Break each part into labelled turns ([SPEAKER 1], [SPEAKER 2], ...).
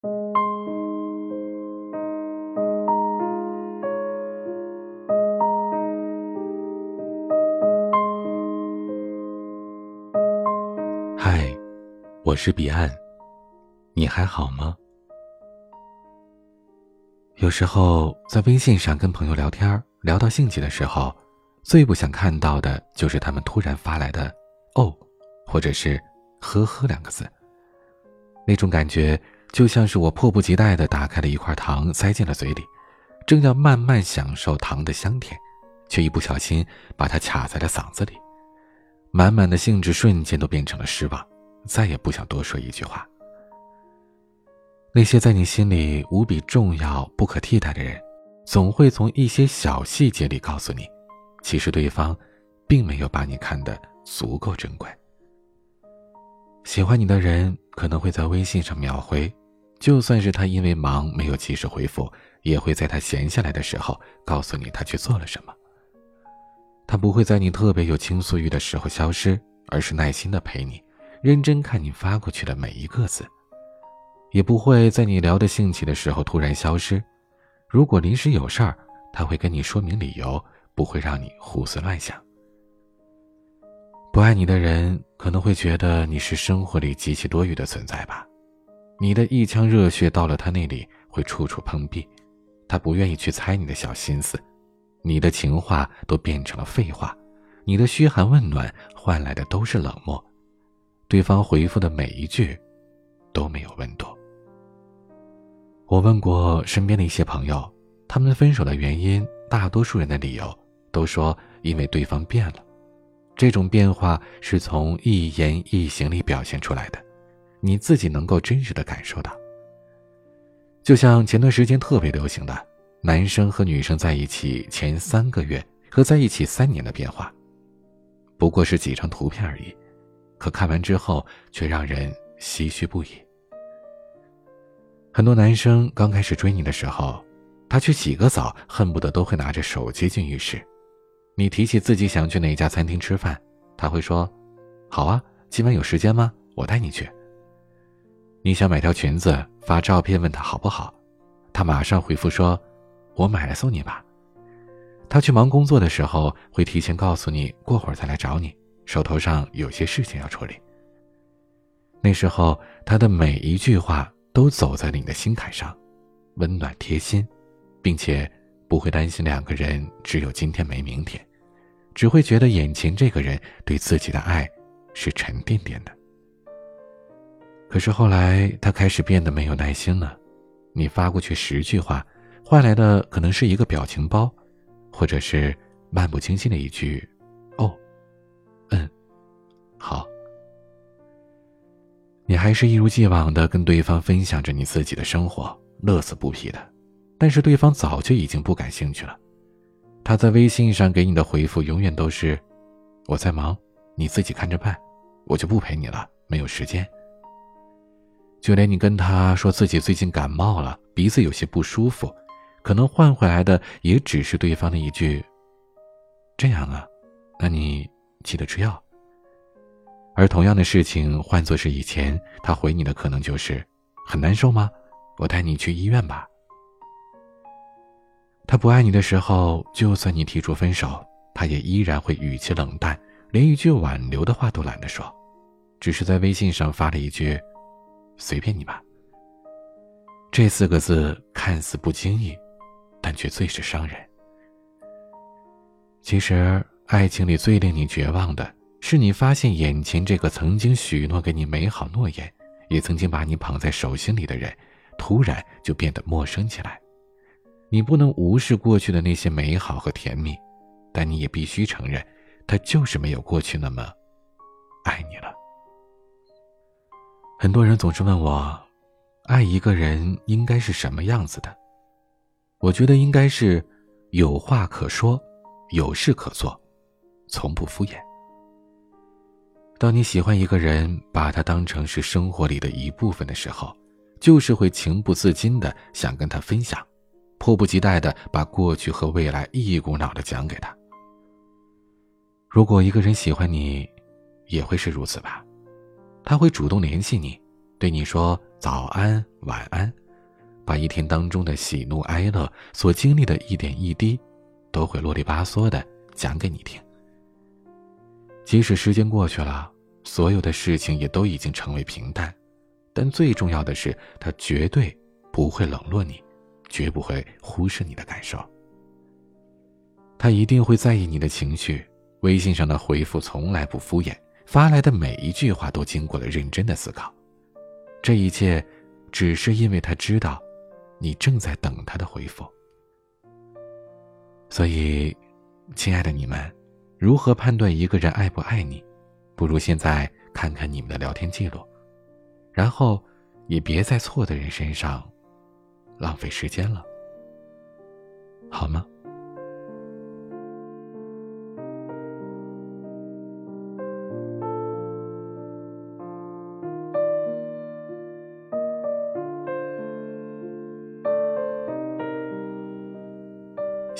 [SPEAKER 1] 嗨，我是彼岸，你还好吗？有时候在微信上跟朋友聊天，聊到兴起的时候，最不想看到的就是他们突然发来的“哦”或者是“呵呵”两个字。那种感觉就像是我迫不及待的打开了一块糖，塞进了嘴里，正要慢慢享受糖的香甜，却一不小心把它卡在了嗓子里。满满的兴致瞬间都变成了失望，再也不想多说一句话。那些在你心里无比重要、不可替代的人，总会从一些小细节里告诉你，其实对方并没有把你看得足够珍贵。喜欢你的人可能会在微信上秒回，就算是他因为忙没有及时回复，也会在他闲下来的时候告诉你他去做了什么。他不会在你特别有倾诉欲的时候消失，而是耐心的陪你，认真看你发过去的每一个字。也不会在你聊得兴起的时候突然消失。如果临时有事儿，他会跟你说明理由，不会让你胡思乱想。不爱你的人可能会觉得你是生活里极其多余的存在吧？你的一腔热血到了他那里会处处碰壁，他不愿意去猜你的小心思。你的情话都变成了废话，你的嘘寒问暖换来的都是冷漠，对方回复的每一句都没有温度。我问过身边的一些朋友，他们分手的原因，大多数人的理由都说因为对方变了，这种变化是从一言一行里表现出来的，你自己能够真实的感受到。就像前段时间特别流行的。男生和女生在一起前三个月和在一起三年的变化，不过是几张图片而已，可看完之后却让人唏嘘不已。很多男生刚开始追你的时候，他去洗个澡恨不得都会拿着手机进浴室。你提起自己想去哪家餐厅吃饭，他会说：“好啊，今晚有时间吗？我带你去。”你想买条裙子，发照片问他好不好，他马上回复说。我买来送你吧。他去忙工作的时候，会提前告诉你过会儿再来找你，手头上有些事情要处理。那时候，他的每一句话都走在了你的心坎上，温暖贴心，并且不会担心两个人只有今天没明天，只会觉得眼前这个人对自己的爱是沉甸甸的。可是后来，他开始变得没有耐心了，你发过去十句话。换来的可能是一个表情包，或者是漫不经心的一句“哦，嗯，好”。你还是一如既往的跟对方分享着你自己的生活，乐此不疲的。但是对方早就已经不感兴趣了，他在微信上给你的回复永远都是“我在忙，你自己看着办，我就不陪你了，没有时间”。就连你跟他说自己最近感冒了，鼻子有些不舒服。可能换回来的也只是对方的一句：“这样啊，那你记得吃药。”而同样的事情换作是以前，他回你的可能就是：“很难受吗？我带你去医院吧。”他不爱你的时候，就算你提出分手，他也依然会语气冷淡，连一句挽留的话都懒得说，只是在微信上发了一句：“随便你吧。”这四个字看似不经意。但却最是伤人。其实，爱情里最令你绝望的是，你发现眼前这个曾经许诺给你美好诺言，也曾经把你捧在手心里的人，突然就变得陌生起来。你不能无视过去的那些美好和甜蜜，但你也必须承认，他就是没有过去那么爱你了。很多人总是问我，爱一个人应该是什么样子的？我觉得应该是有话可说，有事可做，从不敷衍。当你喜欢一个人，把他当成是生活里的一部分的时候，就是会情不自禁的想跟他分享，迫不及待的把过去和未来一股脑的讲给他。如果一个人喜欢你，也会是如此吧？他会主动联系你，对你说早安、晚安，把一天当中的喜怒哀乐所经历的一点一滴，都会啰里吧嗦的讲给你听。即使时间过去了，所有的事情也都已经成为平淡，但最重要的是，他绝对不会冷落你，绝不会忽视你的感受。他一定会在意你的情绪，微信上的回复从来不敷衍，发来的每一句话都经过了认真的思考。这一切，只是因为他知道，你正在等他的回复。所以，亲爱的你们，如何判断一个人爱不爱你？不如现在看看你们的聊天记录，然后也别在错的人身上浪费时间了，好吗？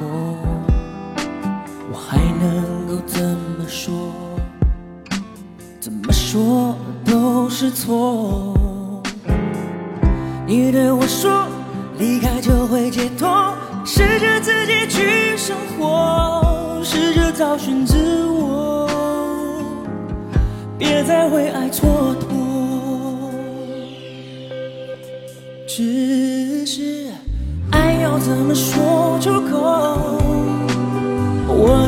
[SPEAKER 2] 我我还能够怎么说？怎么说都是错。你对我说离开就会解脱，试着自己去生活，试着找寻自我，别再为爱蹉跎。只是爱要怎么说出口？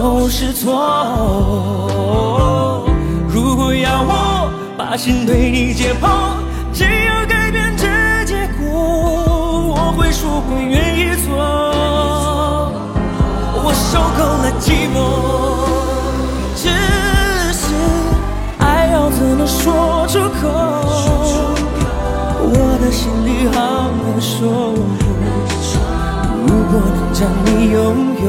[SPEAKER 2] 都是错。如果要我把心对你解剖，只要改变这结果，我会说会愿意做。我受够了寂寞。只是爱要怎么说出口？我的心里好难受。如果能将你拥有，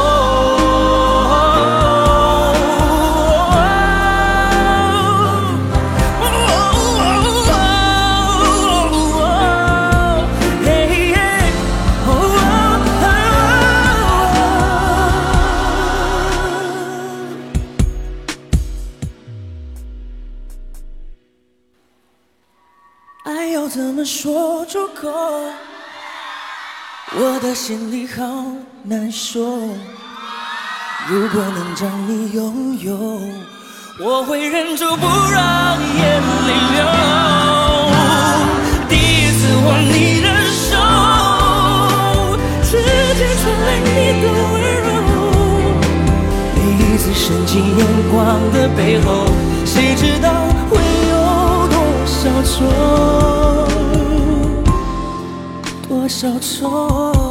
[SPEAKER 2] 怎么说出口？我的心里好难受。如果能将你拥有，我会忍住不让眼泪流。第一次握你的手，指尖传来你的温柔。第一次深情眼光的背后，多少愁